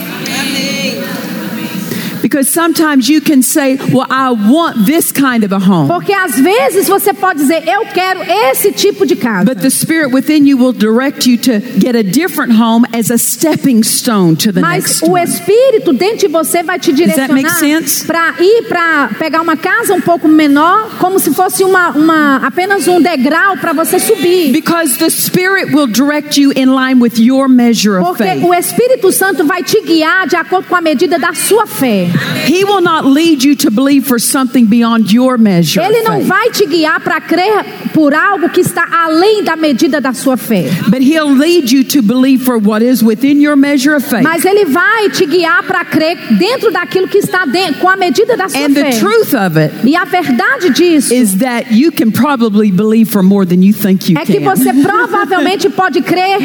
Because sometimes you can say, Well, I want this kind of a home. Porque às vezes você pode dizer, eu quero esse tipo de casa. But the Spirit within you will direct you to get a different home as a stepping stone to the Mas next o one. Espírito dentro de você vai te that make direcionar sense? para ir para pegar uma casa um pouco menor, como se fosse uma, uma apenas um degrau para você subir. Because the Spirit will direct you in line with your measure of Porque faith. o Espírito Santo vai te guiar de acordo com a medida da sua fé. He will not lead you to believe for something beyond your measure Ele não vai te guiar para crer por algo que está além da medida da sua fé. But He'll lead you to believe for what is within your measure of faith. Mas ele vai te guiar para crer dentro daquilo que está dentro, com a medida da sua And fé. the truth of it E a verdade disso is that you can probably believe for more than you think you é que can. você provavelmente pode crer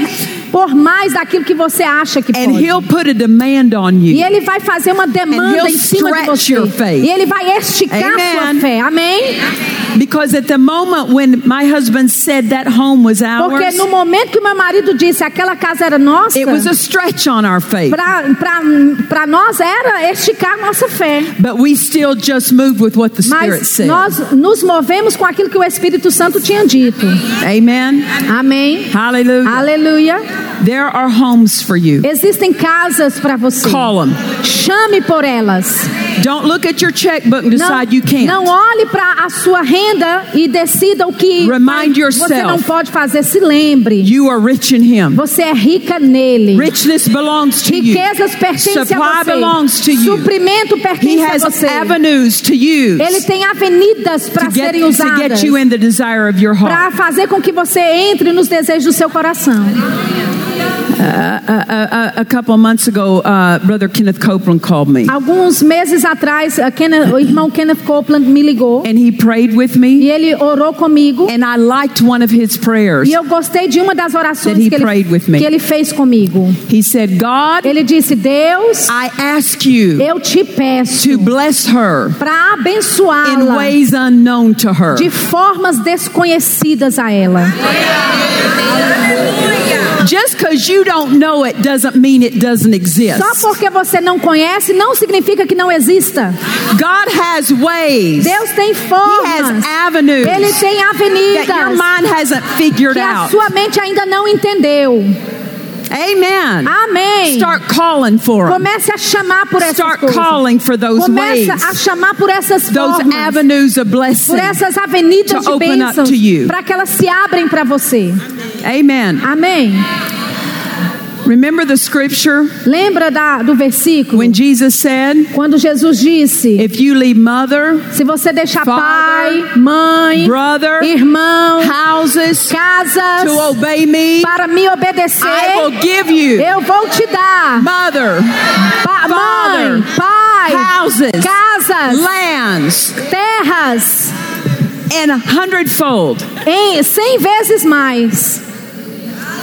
por mais daquilo que você acha que And pode. He'll put a demand on E you. ele vai fazer uma And demanda em cima de você. your faith. E ele vai esticar a sua Amen. fé. Amém? Because at the moment when my husband said that home was Porque ours, no momento que meu marido disse aquela casa era nossa, it was a stretch on our faith. para nós era esticar nossa fé. But we still just moved with what the Spirit Mas said. nós nos movemos com aquilo que o Espírito Santo tinha dito. Amen. Amém. Hallelujah. Aleluia. There are homes for you. Existem casas para você. Call them. Chame por elas. Don't look at your checkbook and decide you can't. não olhe para a sua renda e decida o que Remind você yourself. não pode fazer. Se lembre, You are rich in Him. você é rica nele. Richness belongs to you. Riquezas pertencem Supply a você. belongs to you. Suprimento He pertence a has você. avenues to use Ele tem avenidas para get, serem to usadas get you in the desire of your heart. para fazer com que você entre nos desejos do seu coração. Alguns meses atrás, a Kenneth- o irmão Kenneth Copeland me ligou and he prayed with e me, ele orou comigo. and I liked one of his prayers. E eu gostei de uma das orações That he que ele, prayed with me. que ele fez comigo. He said, God, Ele disse: Deus, I ask you eu te peço to bless her para in abençoá-la ways unknown to her. de formas desconhecidas a ela. Just because you don't know it doesn't mean it doesn't exist. Só porque você não conhece não significa que não exista. God has ways. Deus tem He formas. has avenues Ele tem that your avenidas mind hasn't figured que a out. sua mente ainda não entendeu. Amen. Amém. Start calling for them. Comece a chamar por essas Start coisas. calling for those Comece ways, a chamar por essas those formas. avenues of por blessing. essas avenidas to de you. para que elas se abrem para você. Amen. Amém. Remember the scripture Lembra da, do versículo when Jesus said, quando Jesus disse: If you leave mother, se você deixar Father, pai, mãe, brother, irmão, houses casas to obey me, para me obedecer, I will give you eu vou te dar mother, pa- mãe, Father, pai, houses, casas, lands, terras, and a hundredfold. em cem vezes mais.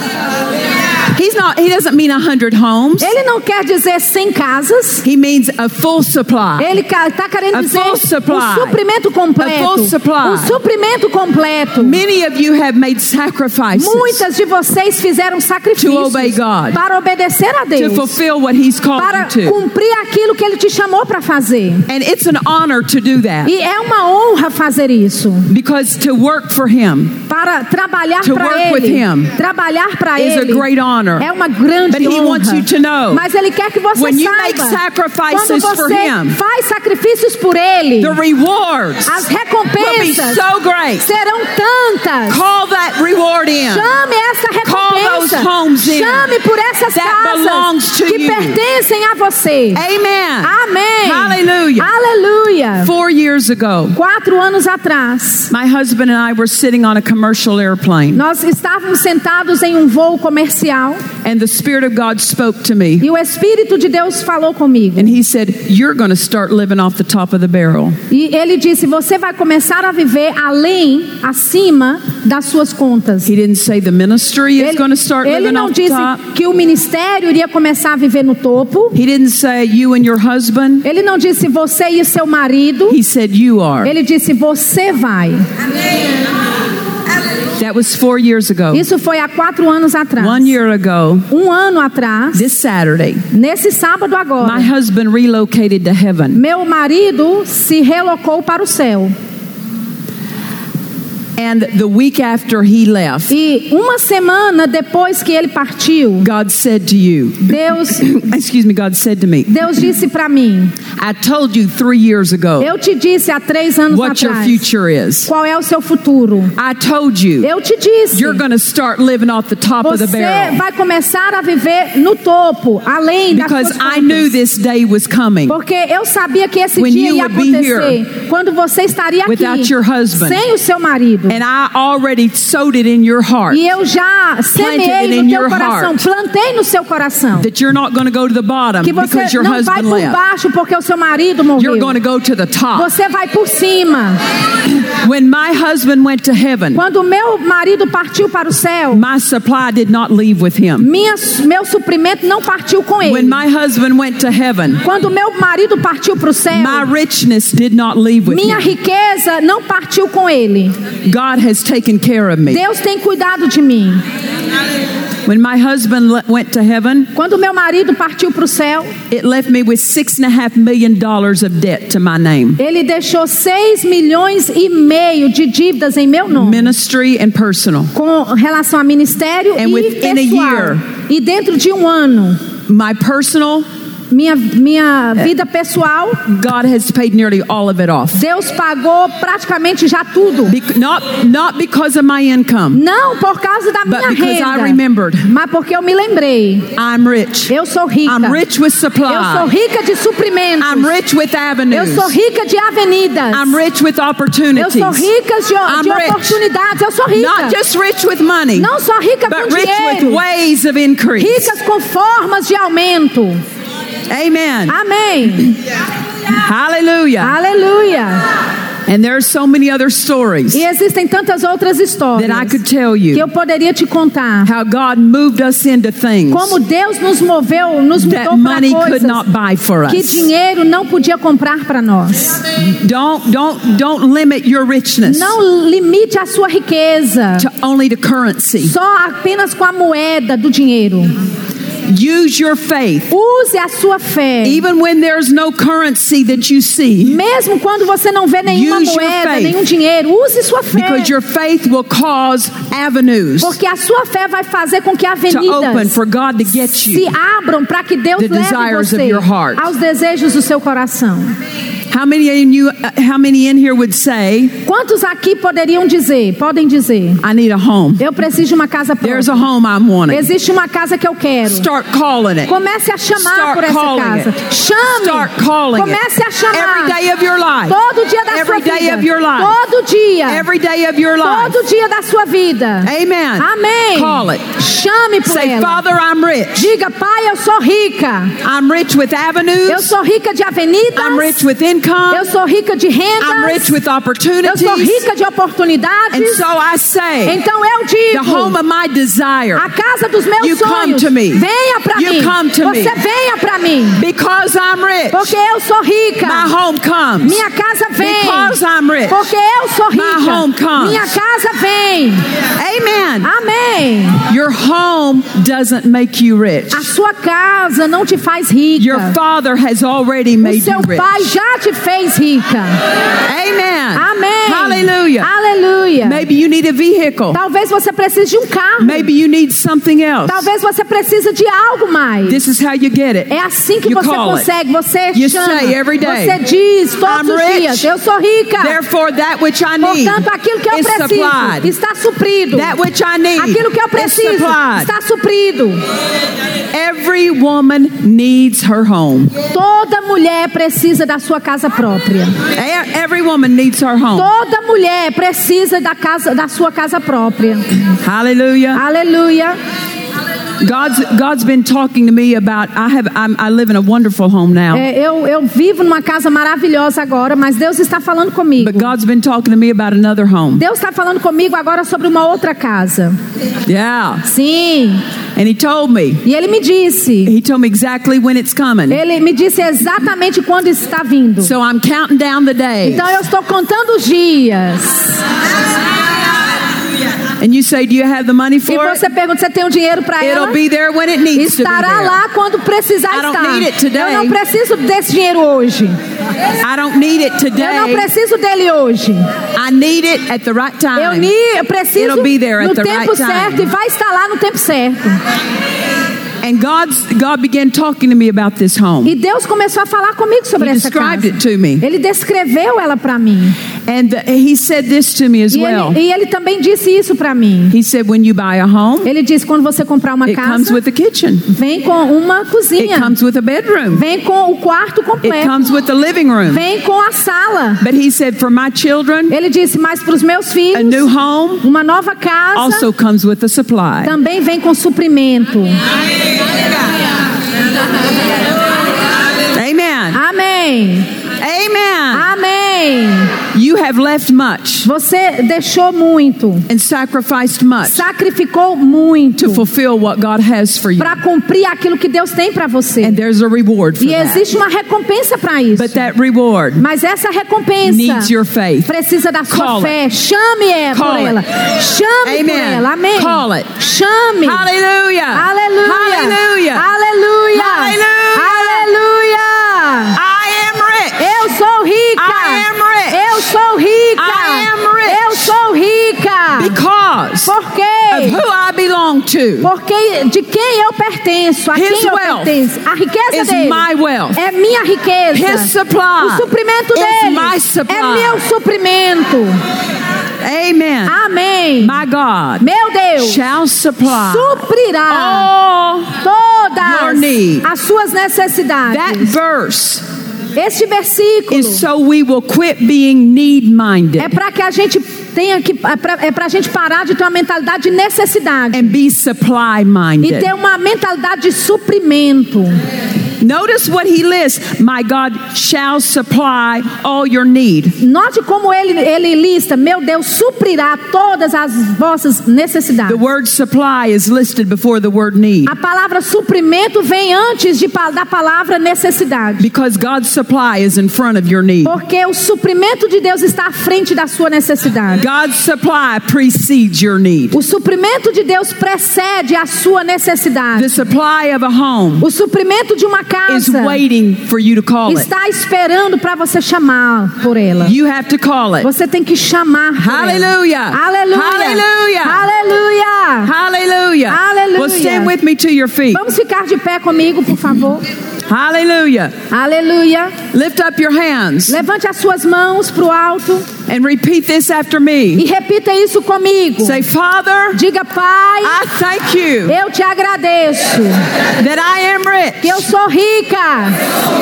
Hallelujah. He's not, he doesn't mean a hundred homes. Ele não quer dizer cem casas. He means a full supply. Ele está querendo A dizer full supply. um suprimento completo. A full supply. Um suprimento completo. Many of you have made sacrifices Muitas de vocês fizeram sacrifícios To obey God. para obedecer a to Deus, fulfill what he's called para to. cumprir aquilo que Ele te chamou para fazer. And it's an honor to do that E é uma honra fazer isso, because to work for him para trabalhar To para Ele. him Trabalhar para is a Ele great honor. É uma grande But he honra. wants you to know Mas Ele quer que você when you saiba make quando sacrifices for você him, faz sacrifícios por Ele, the rewards as will be recompensas so great. serão tantas. Call that reward in. Chame essa Call those recompensa. homes in Chame por essas that belongs casas to que you. pertencem a você. Amen. Amém. Hallelujah. Aleluia. Four years ago, Quatro anos atrás, my husband and I were sitting on a commercial airplane, nós estávamos sentados em um voo comercial and the Spirit of God spoke to me. e o Espírito de Deus falou comigo. And he said, You're going to start living off the top of the barrel. E ele disse: Você vai começar a viver além, acima das suas contas. He didn't say the ministry is Ele, going to start ele living não off the disse top. que o ministério iria começar a viver no topo. He didn't say you and your husband. Ele não disse você e seu marido. He said you are. Ele disse você vai. That was four years ago. Isso foi há quatro anos atrás. One year ago, Um ano atrás, this Saturday, nesse sábado my agora, husband relocated to heaven. meu marido se relocou para o céu. And the week after he left, E uma semana depois que ele partiu, God said to you, Deus, excuse me, God said to me, Deus disse para mim: I told you three years ago Eu te disse há três anos what your atrás future is. qual é o seu futuro. I told you Eu te disse. you're going to start living off the top of the Você barrel vai começar a viver no topo, além das because suas I knew this day was coming. Porque eu sabia que esse When dia you ia acontecer quando você estaria aqui without your husband. sem o seu marido. And I already sowed it in your heart E eu já semeei no teu coração, heart. plantei no seu coração. that you're not going to go to the bottom Que você because your não vai husband por left. baixo porque o seu marido morreu. You're going to go to the top. Você vai por cima. When my husband went to heaven, Quando meu marido partiu para o céu, my supply did not leave with him. minha, meu suprimento não partiu com ele. When my husband went to heaven, Quando meu marido partiu para o céu, my richness did not leave with minha him. riqueza não partiu com ele. God has taken care of me. Deus tem cuidado de mim. When my husband went to heaven, Quando meu marido partiu para o céu, it left me with six and a half million dollars of debt to my name, ele deixou 6 milhões e meio de dívidas em meu nome. ministry and personal. Com relação a ministério And e within a pessoal. year- E dentro de um ano, My personal, minha, minha vida pessoal, God has paid nearly all of it off. Deus pagou praticamente já tudo. Bec- not, not because of my income, Não por causa da but minha because I renda, remembered mas porque eu me lembrei. I'm rich. Eu sou rica. I'm rich with Eu sou supply. rica de suprimentos. I'm rich with Eu avenues. sou rica de avenidas. I'm rich with Eu opportunities. sou rica de, I'm de rich. oportunidades. Eu sou rica. Not just rich with money, Não só rica but com rich with dinheiro. ways of increase. Ricas com formas de aumento. Amen. Amém. Hallelujah. Aleluia. And there are so many other stories E existem tantas outras histórias that I could tell que eu you poderia te contar. how God moved us into things Como Deus nos moveu, nos mudou para money could coisas not buy for que us. dinheiro não podia comprar para nós. Don't don't don't limit your richness Não limite a sua riqueza to only the currency. só apenas com a moeda do dinheiro. Use your faith Use a sua fé. even when there's no currency that you see Mesmo quando você não vê nenhuma Use moeda, nenhum dinheiro, use sua fé. because your faith will cause avenues Porque a sua fé vai fazer com que to open avenidas for God to get se you. abram para que Deus the leve desires of você your heart. aos desejos do seu coração. How many in you uh, how many in here would say, Quantos aqui poderiam dizer, podem dizer, I need a home. eu preciso de uma casa There's a própria. home I'm wanting. Existe uma casa que eu quero. Start calling it. Comece a chamar Start por essa casa. it. Chame. Start calling Comece it. a chamar. Every day of your life. Todo dia da Every sua day vida. of your life. Todo dia. Every day of your life. Todo dia da sua vida. Amen. Amém. Call it. Chame por Say, ela. Father, I'm rich. Diga, pai, eu sou rica. I'm rich with Eu avenues. sou rica de avenidas. I'm rich with income. Eu sou rica de rendas. I'm rich with Eu opportunities. sou rica de And oportunidades. so I say, Então eu the digo, home of my desire, a casa dos meus You come sonhos. to me. Venha para You mim. come to Você me. venha para mim. because I'm rich, Porque eu sou rica. my home comes. Minha casa vem. Because I'm rich. Porque eu sou My rica. home comes. Minha casa vem. Amen. Amém. Your home doesn't make you rich. A sua casa não te faz Your rica. father has already O made you seu rich. pai já te fez rica. Amen. Amém. Hallelujah. Aleluia. Maybe you need a vehicle. Talvez você precise de um carro. Maybe you need something else. Talvez você precise de algo mais. This is how you get it. É assim que You você call it. consegue. Você You chama. say every day, Você diz todos "I'm os rich. dias: Eu sou rica. Therefore, that which I need Portanto, aquilo que eu is preciso supplied. está suprido. That which I need Aquilo que eu is preciso está suprido. Every woman needs her home. Toda mulher precisa da sua casa própria. Every woman needs her home. Toda mulher precisa da casa da sua casa própria. Hallelujah. Aleluia. God's God's been talking to me about. I have. I'm, I live in a wonderful home now. É, eu, eu vivo numa casa maravilhosa agora, mas Deus está falando comigo. But God's been talking to me about another home. Deus está falando comigo agora sobre uma outra casa. Yeah. Sim. And He told me. E ele me disse. He told me exactly when it's coming. Ele me disse exatamente quando está vindo. So I'm counting down the days. Então eu estou contando os dias. And you say, Do you have the money E for it? você pergunta se tem o dinheiro para ela? It'll be there when it needs to be Estará there. lá quando precisar I don't estar. need it today. Eu não preciso desse dinheiro hoje. I don't need it Eu não today. preciso dele hoje. I need it at the right Eu, time. ni- eu preciso It'll be there at no the tempo right time. certo e vai estar lá no tempo certo. And God's God began talking to me about this home. E Deus começou a falar comigo sobre He essa described casa. it to me. Ele descreveu ela para mim. And the- he said this to me as E well. ele, e ele também disse isso para mim. He said, When you buy a home, Ele disse quando você comprar uma it comes casa, with a kitchen, vem com uma it cozinha, comes with a bedroom, vem com o quarto it completo, comes with a living room. vem com a sala. But he said, For my children, Ele disse, mas para os meus a filhos, new home uma nova casa also comes with a supply. também vem com suprimento. Have left much Você deixou muito, and sacrificed much sacrificou muito to fulfill what God has for you. para cumprir aquilo que Deus tem para você. And there's a reward for E that. existe uma recompensa para isso. But that reward Mas essa recompensa needs your faith. precisa da sua Call fé. Chame é Call por it. ela. Chame Amen. por ela. Amém. Call it. Chame. Hallelujah. Aleluia. Hallelujah. Aleluia. Hallelujah. Aleluia. I am rich. Eu sou rica. I am rich. Eu sou rica. I am rich. Eu sou rica. Because Por of who I belong to Porque de quem eu pertenço, a His quem eu wealth pertenço. A riqueza is dele my wealth. é minha riqueza. His supply o suprimento is dele my supply. é meu suprimento. Amen. Amém. My God Meu Deus shall supply suprirá todas as suas that necessidades. verse Este versículo is so we will quit being need minded é para que a gente tenha que é pra- é para a gente parar de ter uma mentalidade de necessidade and be supply e minded. ter uma mentalidade de suprimento. Notice what he lists. My God shall supply all your need. Note como ele, ele lista: Meu Deus suprirá todas as vossas necessidades. The word supply is listed before the word need A palavra suprimento vem antes de, da palavra necessidade. because God's supply is in front of your need. Porque o suprimento de Deus está à frente da sua necessidade. God's supply precedes your need. O suprimento de Deus precede a sua necessidade. The supply of a home O suprimento de uma is casa waiting for you to call it. está esperando para você chamar por ela. You have to call it. Você tem que chamar. Hallelujah. Aleluia. Hallelujah. Aleluia. Hallelujah. Hallelujah. Well, stand with me to your feet. Vamos ficar de pé comigo, por favor. Hallelujah. Aleluia. Lift up your hands Levante as suas mãos para o alto and repeat this after me. e repita isso comigo. Say, Father, Diga, Pai, I thank you eu te agradeço that I am que eu rich, sou rica,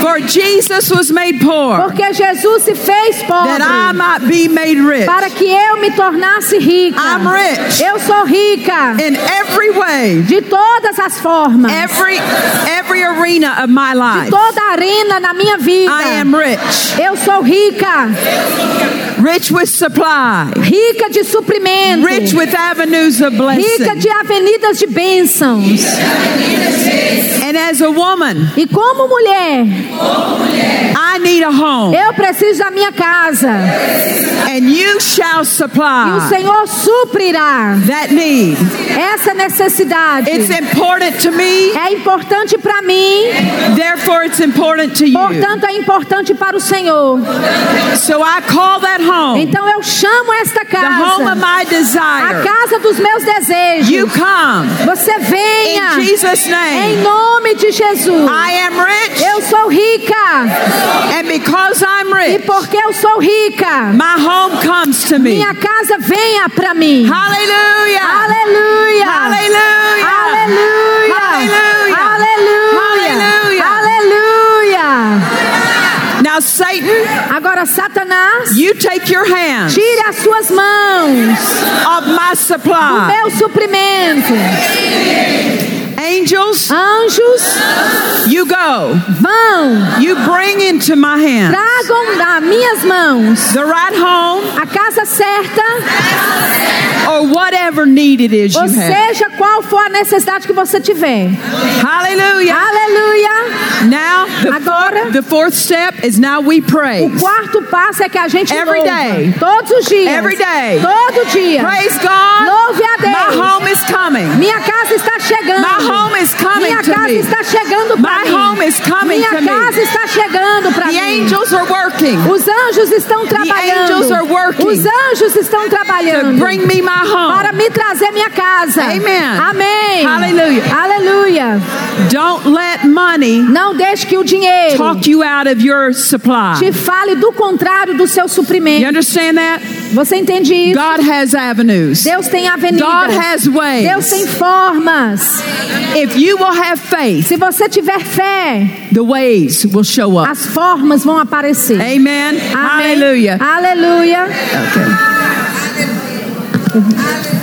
for Jesus was made poor, porque Jesus se fez that I pobre might be made rich para que eu me tornasse rica. I'm rich. Eu sou rica in every way, de todas as formas, every every arena of my life. toda a arena na minha vida. I am rich, Eu sou rica, rich with supply, rica de suprimento, rich with avenues of rica blessing. de avenidas de bênçãos. And as a woman, E como mulher, I need a home, eu preciso da minha casa. and you shall E o supply Senhor suprirá that need. essa necessidade. It's important to me, É importante para mim, therefore it's important to you. portanto é importante para o Senhor. So I call that home Então eu chamo esta the home of casa my a desire. casa dos meus desejos. You come Você venha in Jesus' em name. nome de Jesus. I am rich, Eu sou rica and because I'm e rich, porque eu sou rica, my home comes to me. minha casa venha para mim. Aleluia. Hallelujah. Aleluia. Hallelujah. Aleluia. Now, Satan, Agora, Satanás, you take your hands tire as suas mãos of my do supply. meu suprimento. Angels, Anjos, you go. vão, You bring into my hand tragam das minhas mãos the right home a casa certa, or whatever need it is you ou have. seja, qual for a necessidade que você tiver. Hallelujah. Aleluia. Now, the, Agora- fourth, the fourth step is now we O praise. quarto passo é que a gente Every louva. day. Todos os dias. Every day. Todo dia. Praise God. Louve a Deus. My home is coming. Minha casa está chegando. My home is coming Minha to casa me. está chegando para My mim. home is coming Minha to me. casa está chegando para The mim. angels are working Os anjos estão trabalhando. angels are working Os anjos estão to trabalhando bring me my para me trazer minha casa. Amen. Amém. Hallelujah. Aleluia. Don't let money Não deixe que o dinheiro talk you out of your te supply. fale do contrário do seu You suprimento. understand that? Você entende isso? God has avenues. Deus tem avenidas. God has ways. Deus tem formas. If you will have faith, Se você tiver fé, the ways will show up. as formas vão aparecer. Amen. Amém. Hallelujah. Aleluia. Okay. Uhum.